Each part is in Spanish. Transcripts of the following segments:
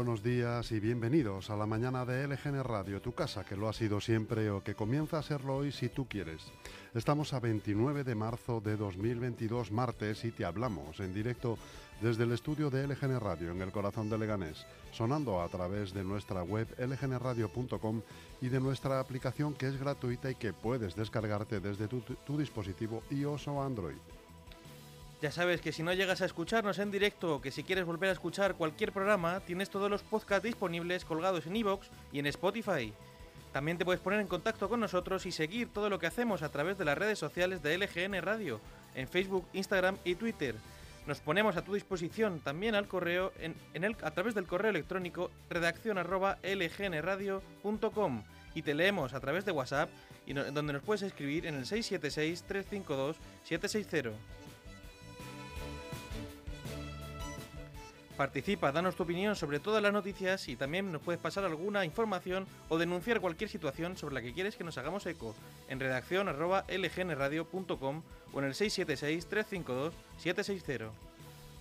Buenos días y bienvenidos a la mañana de LGN Radio, tu casa que lo ha sido siempre o que comienza a serlo hoy si tú quieres. Estamos a 29 de marzo de 2022, martes, y te hablamos en directo desde el estudio de LGN Radio en el corazón de Leganés, sonando a través de nuestra web lgnradio.com y de nuestra aplicación que es gratuita y que puedes descargarte desde tu, tu dispositivo iOS o Android. Ya sabes que si no llegas a escucharnos en directo o que si quieres volver a escuchar cualquier programa, tienes todos los podcasts disponibles colgados en iVoox y en Spotify. También te puedes poner en contacto con nosotros y seguir todo lo que hacemos a través de las redes sociales de LGN Radio, en Facebook, Instagram y Twitter. Nos ponemos a tu disposición también al correo a través del correo electrónico redacción arroba lgnradio.com y te leemos a través de WhatsApp y donde nos puedes escribir en el 676 352 760. Participa, danos tu opinión sobre todas las noticias y también nos puedes pasar alguna información o denunciar cualquier situación sobre la que quieres que nos hagamos eco en redacción lgnradio.com o en el 676-352-760.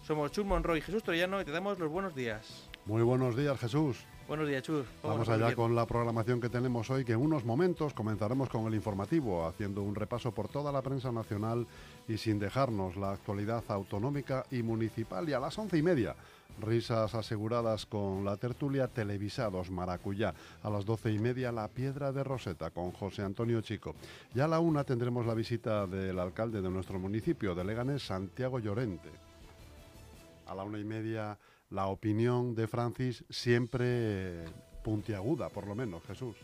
Somos Chus Monroy y Jesús Troyano y te damos los buenos días. Muy buenos días Jesús. Buenos días, Chus. Vamos allá con la programación que tenemos hoy, que en unos momentos comenzaremos con el informativo, haciendo un repaso por toda la prensa nacional y sin dejarnos la actualidad autonómica y municipal. Y a las once y media, risas aseguradas con la tertulia Televisados Maracuyá. A las doce y media, la Piedra de Roseta con José Antonio Chico. Y a la una tendremos la visita del alcalde de nuestro municipio de Leganés, Santiago Llorente. A la una y media, la opinión de Francis siempre puntiaguda, por lo menos, Jesús.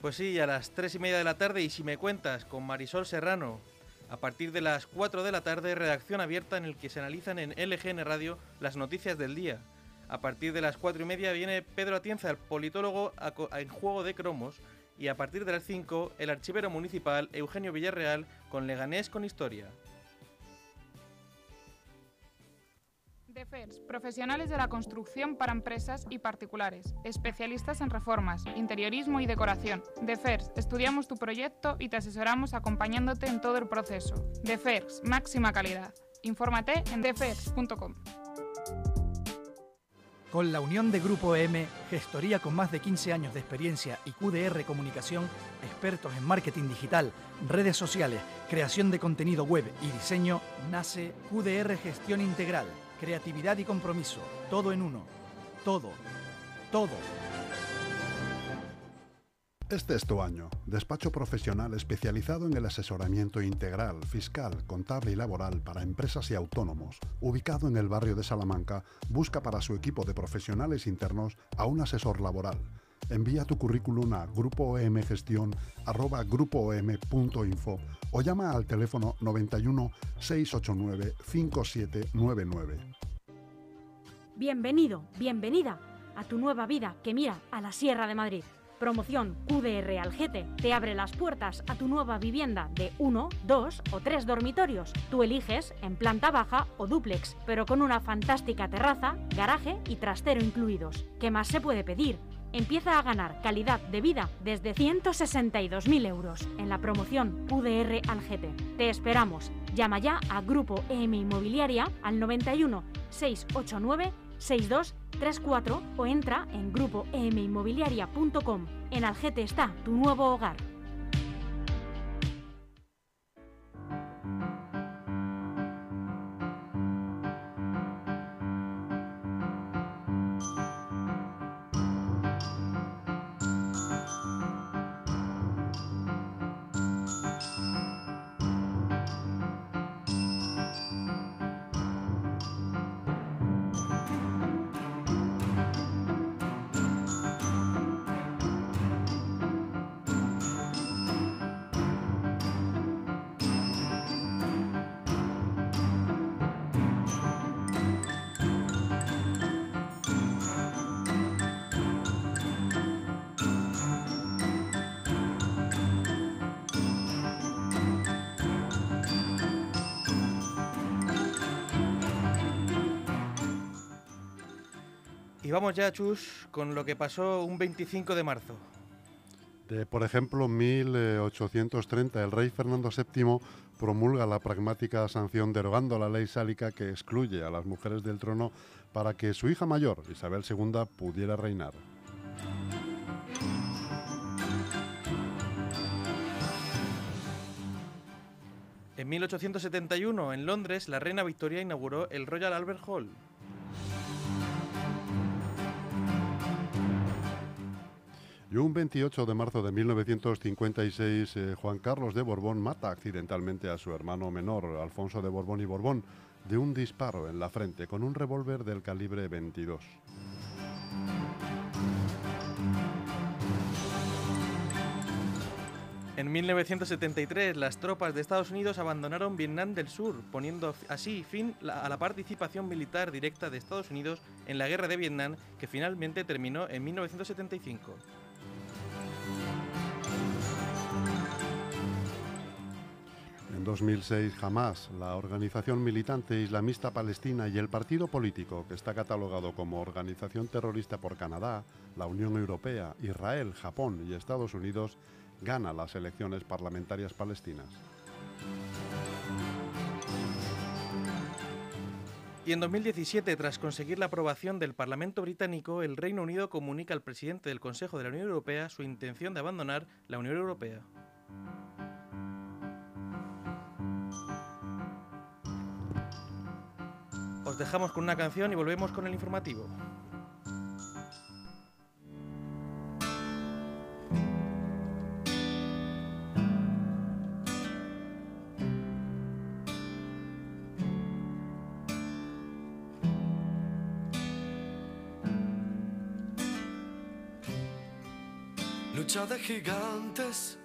Pues sí, a las 3 y media de la tarde y si me cuentas con Marisol Serrano. A partir de las 4 de la tarde, redacción abierta en el que se analizan en LGN Radio las noticias del día. A partir de las 4 y media viene Pedro Atienza, el politólogo en juego de cromos. Y a partir de las 5, el archivero municipal Eugenio Villarreal con Leganés con Historia. DEFERS, profesionales de la construcción para empresas y particulares, especialistas en reformas, interiorismo y decoración. DEFERS, estudiamos tu proyecto y te asesoramos acompañándote en todo el proceso. DEFERS, máxima calidad. Infórmate en defers.com. Con la unión de Grupo EM, gestoría con más de 15 años de experiencia y QDR Comunicación, expertos en marketing digital, redes sociales, creación de contenido web y diseño, nace QDR Gestión Integral, creatividad y compromiso, todo en uno. Todo, todo. Este es tu año. Despacho profesional especializado en el asesoramiento integral, fiscal, contable y laboral para empresas y autónomos. Ubicado en el barrio de Salamanca, busca para su equipo de profesionales internos a un asesor laboral. Envía tu currículum a grupoomgestión@grupoom.info o llama al teléfono 91 689 5799. Bienvenido, bienvenida a tu nueva vida que mira a la Sierra de Madrid. Promoción QDR Algete te abre las puertas a tu nueva vivienda de uno, dos o tres dormitorios. Tú eliges en planta baja o dúplex, pero con una fantástica terraza, garaje y trastero incluidos. ¿Qué más se puede pedir? Empieza a ganar calidad de vida desde 162.000 euros en la promoción QDR Algete. Te esperamos. Llama ya a Grupo EM Inmobiliaria al 91 689 6234 o entra en grupoeminmobiliaria.com. En Algete está tu nuevo hogar. Y vamos ya, Chus, con lo que pasó un 25 de marzo. De, por ejemplo, 1830, el rey Fernando VII promulga la pragmática sanción derogando la ley sálica que excluye a las mujeres del trono para que su hija mayor, Isabel II, pudiera reinar. En 1871, en Londres, la reina Victoria inauguró el Royal Albert Hall. Y un 28 de marzo de 1956, eh, Juan Carlos de Borbón mata accidentalmente a su hermano menor, Alfonso de Borbón y Borbón, de un disparo en la frente con un revólver del calibre 22. En 1973, las tropas de Estados Unidos abandonaron Vietnam del Sur, poniendo así fin a la participación militar directa de Estados Unidos en la guerra de Vietnam, que finalmente terminó en 1975. En 2006, Hamas, la organización militante islamista palestina y el partido político que está catalogado como organización terrorista por Canadá, la Unión Europea, Israel, Japón y Estados Unidos, gana las elecciones parlamentarias palestinas. Y en 2017, tras conseguir la aprobación del Parlamento británico, el Reino Unido comunica al presidente del Consejo de la Unión Europea su intención de abandonar la Unión Europea. Os dejamos con una canción y volvemos con el informativo. Lucha de gigantes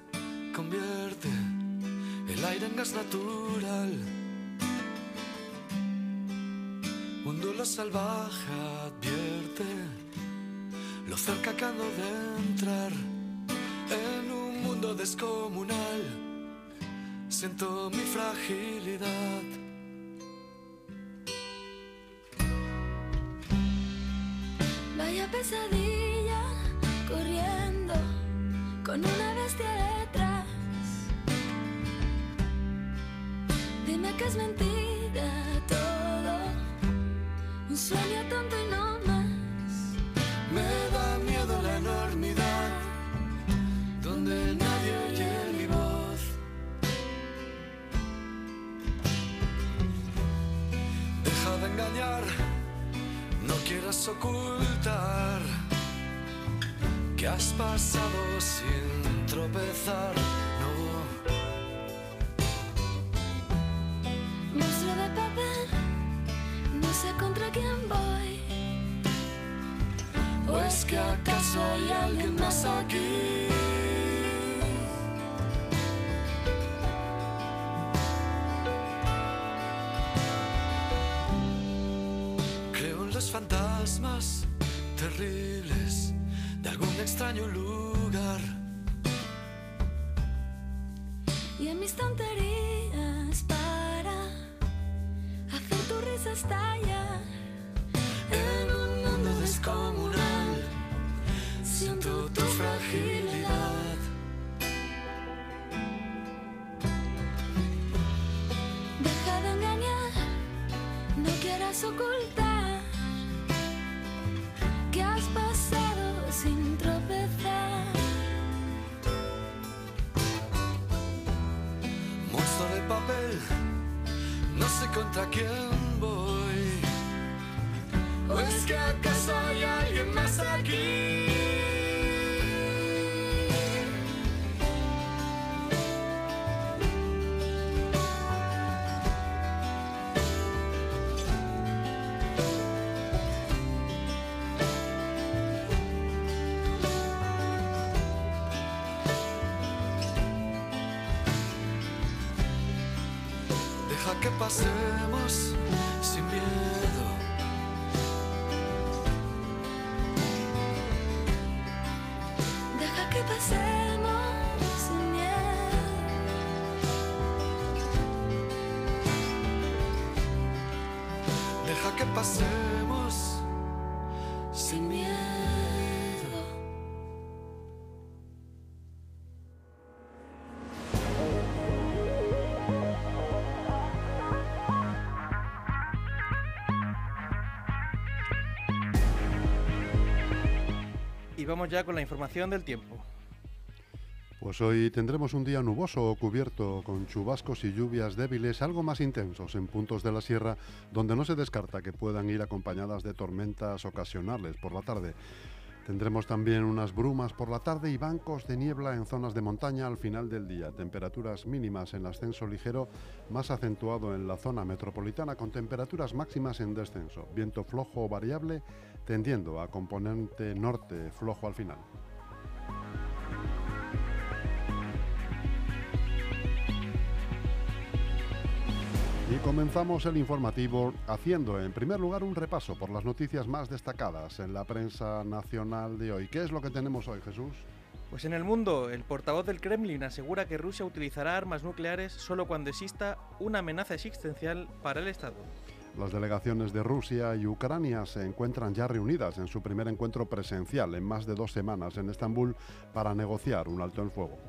convierte el aire en gas natural. Salvaje advierte lo cerca que ando de entrar en un mundo descomunal. Siento mi fragilidad. Vaya pesadilla corriendo con una bestia detrás. Dime que es mentira todo, un sueño tonto y no más. Me da miedo la enormidad, donde nadie oye mi voz. Deja de engañar, no quieras ocultar que has pasado sin tropezar. Que acaso hay alguien más aquí? Creo en los fantasmas terribles de algún extraño lugar. Y en mis tonterías para hacer tu risa estallar. Siento tu fragilidad. Deja de engañar, no quieras ocultar que has pasado sin tropezar. Monstruo de papel, no sé contra quién que pasemos Y vamos ya con la información del tiempo. Pues hoy tendremos un día nuboso o cubierto con chubascos y lluvias débiles algo más intensos en puntos de la sierra donde no se descarta que puedan ir acompañadas de tormentas ocasionales por la tarde. Tendremos también unas brumas por la tarde y bancos de niebla en zonas de montaña al final del día. Temperaturas mínimas en ascenso ligero, más acentuado en la zona metropolitana con temperaturas máximas en descenso. Viento flojo o variable tendiendo a componente norte flojo al final. Y comenzamos el informativo haciendo en primer lugar un repaso por las noticias más destacadas en la prensa nacional de hoy. ¿Qué es lo que tenemos hoy, Jesús? Pues en el mundo, el portavoz del Kremlin asegura que Rusia utilizará armas nucleares solo cuando exista una amenaza existencial para el Estado. Las delegaciones de Rusia y Ucrania se encuentran ya reunidas en su primer encuentro presencial en más de dos semanas en Estambul para negociar un alto el fuego.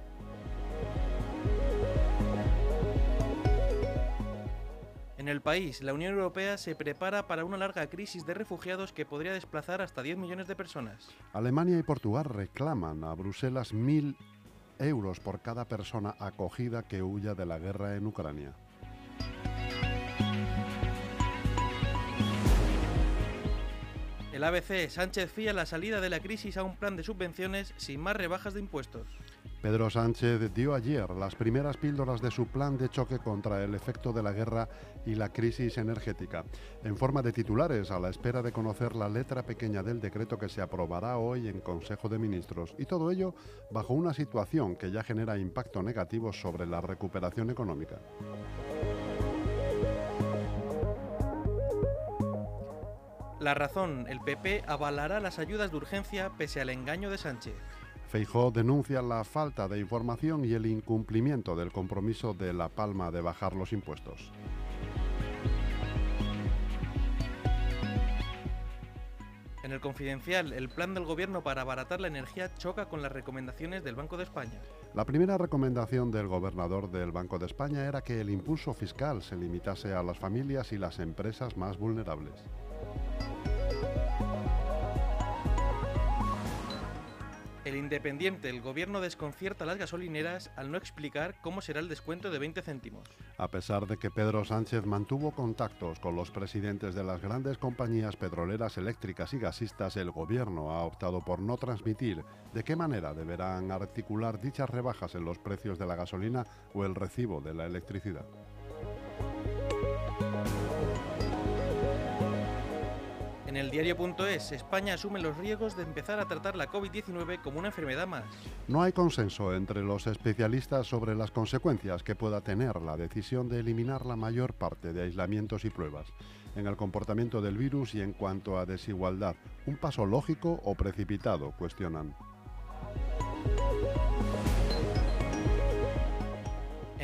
En el país, la Unión Europea se prepara para una larga crisis de refugiados que podría desplazar hasta 10 millones de personas. Alemania y Portugal reclaman a Bruselas mil euros por cada persona acogida que huya de la guerra en Ucrania. El ABC, Sánchez fía la salida de la crisis a un plan de subvenciones sin más rebajas de impuestos. Pedro Sánchez dio ayer las primeras píldoras de su plan de choque contra el efecto de la guerra y la crisis energética, en forma de titulares a la espera de conocer la letra pequeña del decreto que se aprobará hoy en Consejo de Ministros. Y todo ello bajo una situación que ya genera impacto negativo sobre la recuperación económica. La razón, el PP avalará las ayudas de urgencia pese al engaño de Sánchez. Feijó denuncia la falta de información y el incumplimiento del compromiso de La Palma de bajar los impuestos. En el confidencial, el plan del gobierno para abaratar la energía choca con las recomendaciones del Banco de España. La primera recomendación del gobernador del Banco de España era que el impulso fiscal se limitase a las familias y las empresas más vulnerables. Independiente, el gobierno desconcierta a las gasolineras al no explicar cómo será el descuento de 20 céntimos. A pesar de que Pedro Sánchez mantuvo contactos con los presidentes de las grandes compañías petroleras eléctricas y gasistas, el gobierno ha optado por no transmitir de qué manera deberán articular dichas rebajas en los precios de la gasolina o el recibo de la electricidad. En el diario.es, España asume los riesgos de empezar a tratar la COVID-19 como una enfermedad más. No hay consenso entre los especialistas sobre las consecuencias que pueda tener la decisión de eliminar la mayor parte de aislamientos y pruebas en el comportamiento del virus y en cuanto a desigualdad. ¿Un paso lógico o precipitado? cuestionan.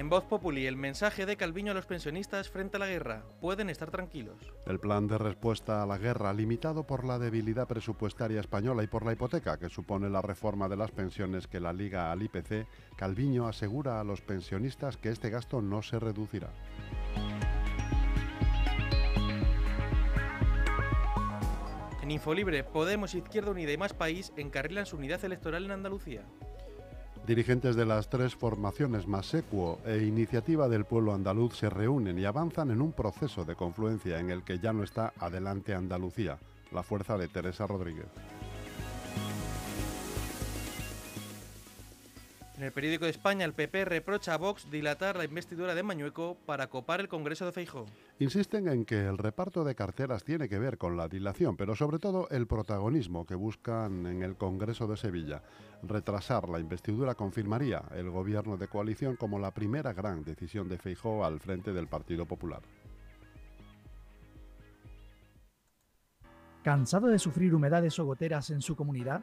En Voz Populi, el mensaje de Calviño a los pensionistas frente a la guerra. Pueden estar tranquilos. El plan de respuesta a la guerra, limitado por la debilidad presupuestaria española y por la hipoteca que supone la reforma de las pensiones que la liga al IPC, Calviño asegura a los pensionistas que este gasto no se reducirá. En Infolibre, Podemos, Izquierda Unida y Más País encarrilan su unidad electoral en Andalucía. Dirigentes de las tres formaciones Masecuo e Iniciativa del Pueblo Andaluz se reúnen y avanzan en un proceso de confluencia en el que ya no está Adelante Andalucía, la fuerza de Teresa Rodríguez. En el periódico de España, el PP reprocha a Vox dilatar la investidura de Mañueco para copar el Congreso de Feijóo. Insisten en que el reparto de carteras tiene que ver con la dilación, pero sobre todo el protagonismo que buscan en el Congreso de Sevilla. Retrasar la investidura confirmaría el gobierno de coalición como la primera gran decisión de Feijóo al frente del Partido Popular. ¿Cansado de sufrir humedades o goteras en su comunidad?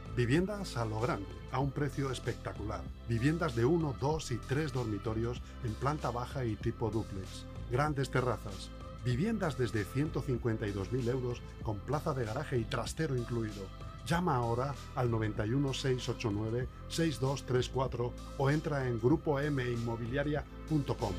Viviendas a lo grande, a un precio espectacular. Viviendas de 1, 2 y 3 dormitorios en planta baja y tipo dúplex. Grandes terrazas. Viviendas desde 152.000 euros con plaza de garaje y trastero incluido. Llama ahora al 91 689 6234 o entra en grupominmobiliaria.com.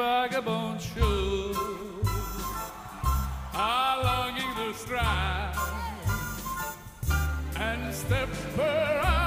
vagabond shoes. Are longing to strike and step around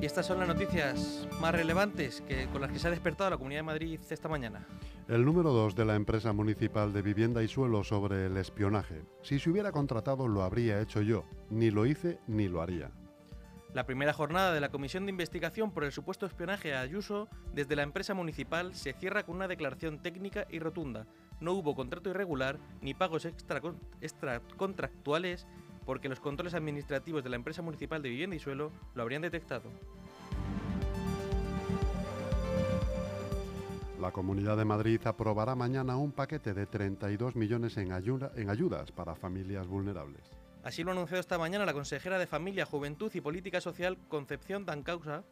Y estas son las noticias más relevantes que, con las que se ha despertado la Comunidad de Madrid esta mañana. El número 2 de la empresa municipal de vivienda y suelo sobre el espionaje. Si se hubiera contratado lo habría hecho yo. Ni lo hice ni lo haría. La primera jornada de la Comisión de Investigación por el supuesto espionaje a Ayuso desde la empresa municipal se cierra con una declaración técnica y rotunda. No hubo contrato irregular ni pagos extra, extracontractuales porque los controles administrativos de la empresa municipal de vivienda y suelo lo habrían detectado. La Comunidad de Madrid aprobará mañana un paquete de 32 millones en, ayuda- en ayudas para familias vulnerables. Así lo ha anunciado esta mañana la consejera de Familia, Juventud y Política Social, Concepción Dancausa.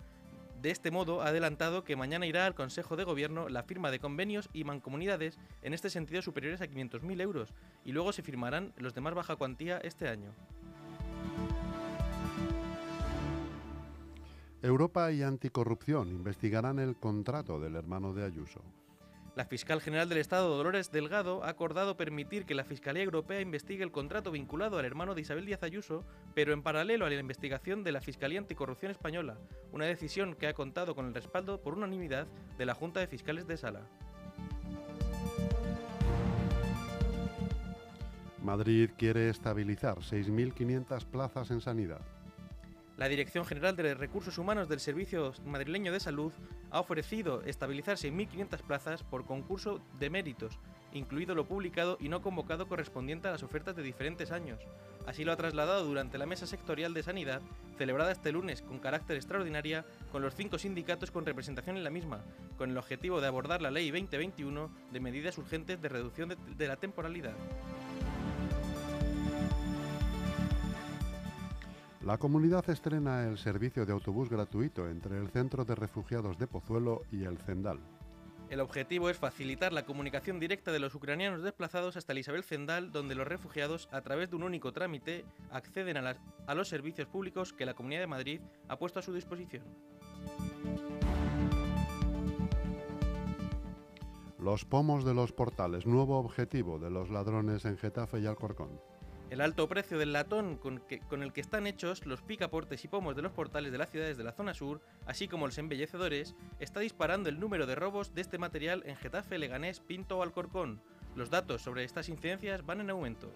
De este modo, ha adelantado que mañana irá al Consejo de Gobierno la firma de convenios y mancomunidades en este sentido superiores a 500.000 euros y luego se firmarán los de más baja cuantía este año. Europa y Anticorrupción investigarán el contrato del hermano de Ayuso. La fiscal general del Estado, Dolores Delgado, ha acordado permitir que la Fiscalía Europea investigue el contrato vinculado al hermano de Isabel Díaz Ayuso, pero en paralelo a la investigación de la Fiscalía Anticorrupción Española, una decisión que ha contado con el respaldo por unanimidad de la Junta de Fiscales de Sala. Madrid quiere estabilizar 6.500 plazas en sanidad. La Dirección General de Recursos Humanos del Servicio Madrileño de Salud ha ofrecido estabilizar 6.500 plazas por concurso de méritos, incluido lo publicado y no convocado correspondiente a las ofertas de diferentes años. Así lo ha trasladado durante la mesa sectorial de sanidad, celebrada este lunes con carácter extraordinaria con los cinco sindicatos con representación en la misma, con el objetivo de abordar la Ley 2021 de medidas urgentes de reducción de, de la temporalidad. La comunidad estrena el servicio de autobús gratuito entre el Centro de Refugiados de Pozuelo y el Zendal. El objetivo es facilitar la comunicación directa de los ucranianos desplazados hasta el Isabel Zendal, donde los refugiados, a través de un único trámite, acceden a, las- a los servicios públicos que la Comunidad de Madrid ha puesto a su disposición. Los pomos de los portales, nuevo objetivo de los ladrones en Getafe y Alcorcón. El alto precio del latón con, que- el que están hechos los picaportes y pomos de los portales de las ciudades de la zona sur, así como los embellecedores, está disparando el número de robos de este material en Getafe, Leganés, Pinto o Alcorcón. Los datos sobre estas incidencias van en aumento.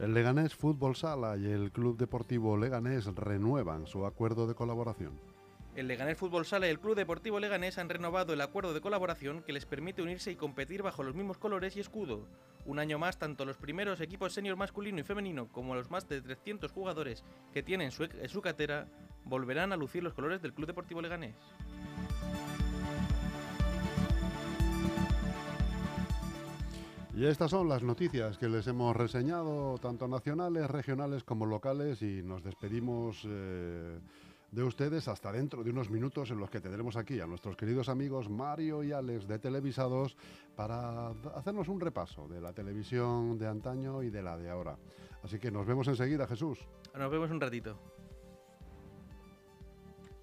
El Leganés Fútbol Sala y el Club Deportivo Leganés renuevan su acuerdo de colaboración. El Leganés Fútbol Sala y el Club Deportivo Leganés han renovado el acuerdo de colaboración que les permite unirse y competir bajo los mismos colores y escudo. Un año más, tanto los primeros equipos senior masculino y femenino como los más de 300 jugadores que tienen su, en su catera volverán a lucir los colores del Club Deportivo Leganés. Y estas son las noticias que les hemos reseñado, tanto nacionales, regionales como locales, y nos despedimos eh, de ustedes hasta dentro de unos minutos en los que tendremos aquí a nuestros queridos amigos Mario y Alex de Televisados para hacernos un repaso de la televisión de antaño y de la de ahora. Así que nos vemos enseguida, Jesús. Nos vemos un ratito.